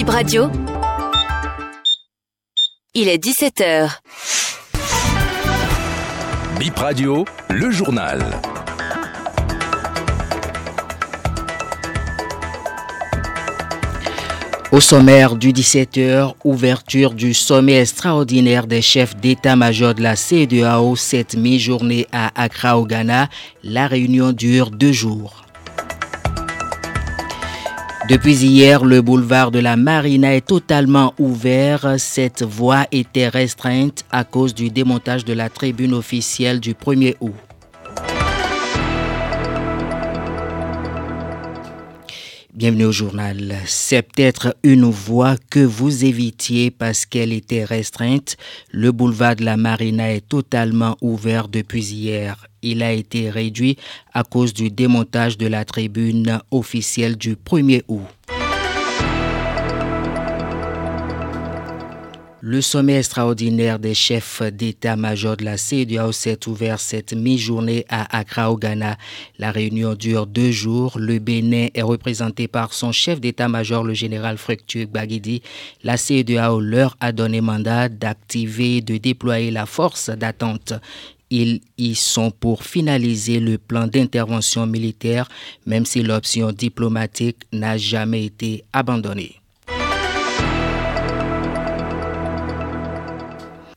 Bip Radio. Il est 17h. Bip Radio, le journal. Au sommaire du 17h, ouverture du sommet extraordinaire des chefs d'état-major de la CEDEAO cette mi-journée à Accra au Ghana. La réunion dure deux jours. Depuis hier, le boulevard de la Marina est totalement ouvert. Cette voie était restreinte à cause du démontage de la tribune officielle du 1er août. Bienvenue au journal. C'est peut-être une voie que vous évitiez parce qu'elle était restreinte. Le boulevard de la Marina est totalement ouvert depuis hier. Il a été réduit à cause du démontage de la tribune officielle du 1er août. Le sommet extraordinaire des chefs d'état-major de la CEDEAO s'est ouvert cette mi-journée à Accra au Ghana. La réunion dure deux jours. Le Bénin est représenté par son chef d'état-major, le général Fructueux Bagidi. La CEDEAO leur a donné mandat d'activer et de déployer la force d'attente. Ils y sont pour finaliser le plan d'intervention militaire, même si l'option diplomatique n'a jamais été abandonnée.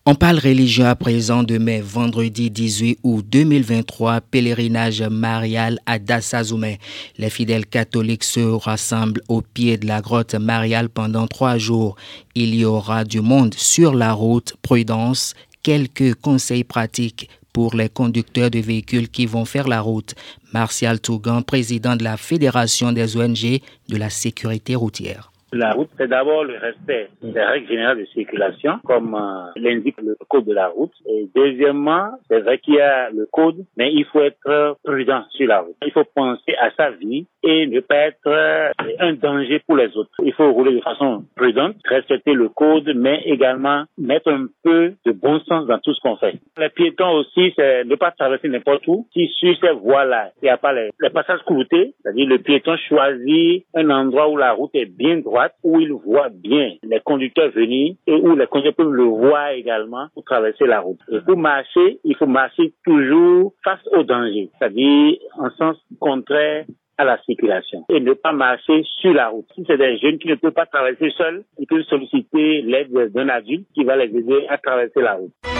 On parle religion à présent demain, vendredi 18 août 2023, pèlerinage marial à Dassazoumé. Les fidèles catholiques se rassemblent au pied de la grotte mariale pendant trois jours. Il y aura du monde sur la route, prudence, quelques conseils pratiques pour les conducteurs de véhicules qui vont faire la route. Martial Tougan, président de la Fédération des ONG de la sécurité routière. La route, c'est d'abord le respect des règles générales de circulation, comme euh, l'indique le code de la route. Et deuxièmement, c'est vrai qu'il y a le code, mais il faut être prudent sur la route. Il faut penser à sa vie et ne pas être euh, un danger pour les autres. Il faut rouler de façon prudente, respecter le code, mais également mettre un peu de bon sens dans tout ce qu'on fait. Les piétons aussi, c'est ne pas traverser n'importe où. Si sur ces voies-là, il n'y a pas les, passages courtés, c'est-à-dire le piéton choisit un endroit où la route est bien droite, où il voit bien les conducteurs venir et où les conducteurs peuvent le voir également pour traverser la route. Et pour marcher, il faut marcher toujours face au danger, c'est-à-dire en sens contraire à la circulation et ne pas marcher sur la route. Si c'est des jeunes qui ne peuvent pas traverser seuls, ils peuvent solliciter l'aide d'un adulte qui va les aider à traverser la route.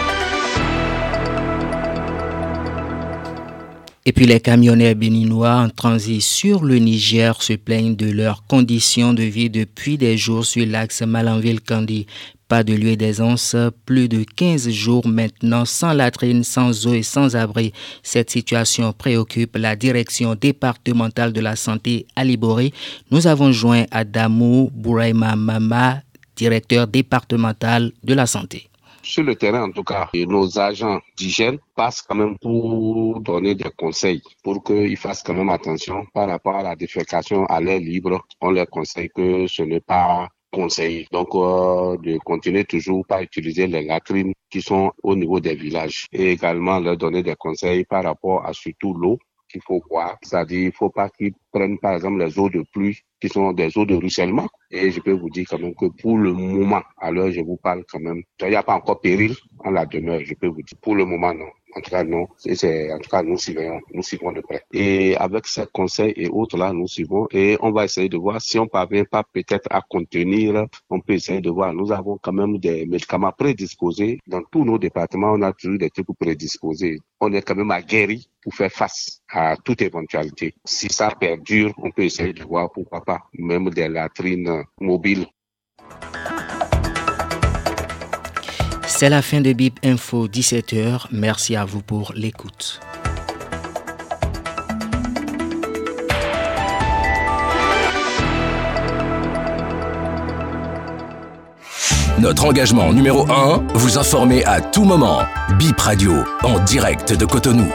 Et puis les camionneurs béninois en transit sur le Niger se plaignent de leurs conditions de vie depuis des jours sur l'axe Malanville-Candy. Pas de lieu d'aisance, plus de 15 jours maintenant sans latrine, sans eau et sans abri. Cette situation préoccupe la direction départementale de la santé à Liboré. Nous avons joint Adamou Bouraima Mama, directeur départemental de la santé sur le terrain en tout cas, nos agents d'hygiène passent quand même pour donner des conseils, pour qu'ils fassent quand même attention par rapport à la défécation à l'air libre. On leur conseille que ce n'est pas conseillé. Donc, euh, de continuer toujours par utiliser les latrines qui sont au niveau des villages et également leur donner des conseils par rapport à surtout l'eau qu'il faut boire. C'est-à-dire, il faut pas qu'ils prennent par exemple les eaux de pluie qui sont des eaux de ruissellement. Et je peux vous dire quand même que pour le moment, alors je vous parle quand même, il n'y a pas encore péril en la demeure, je peux vous dire. Pour le moment, non. En tout cas, non. C'est, en tout cas, nous suivons, nous suivons de près. Et avec ces conseils et autres là, nous suivons et on va essayer de voir si on parvient pas peut-être à contenir, on peut essayer de voir. Nous avons quand même des médicaments prédisposés. Dans tous nos départements, on a toujours des trucs prédisposés. On est quand même aguerri pour faire face à toute éventualité. Si ça perdure, on peut essayer de voir pourquoi pas, même des latrines mobiles. C'est la fin de Bip Info 17h. Merci à vous pour l'écoute. Notre engagement numéro 1, vous informer à tout moment. Bip Radio, en direct de Cotonou.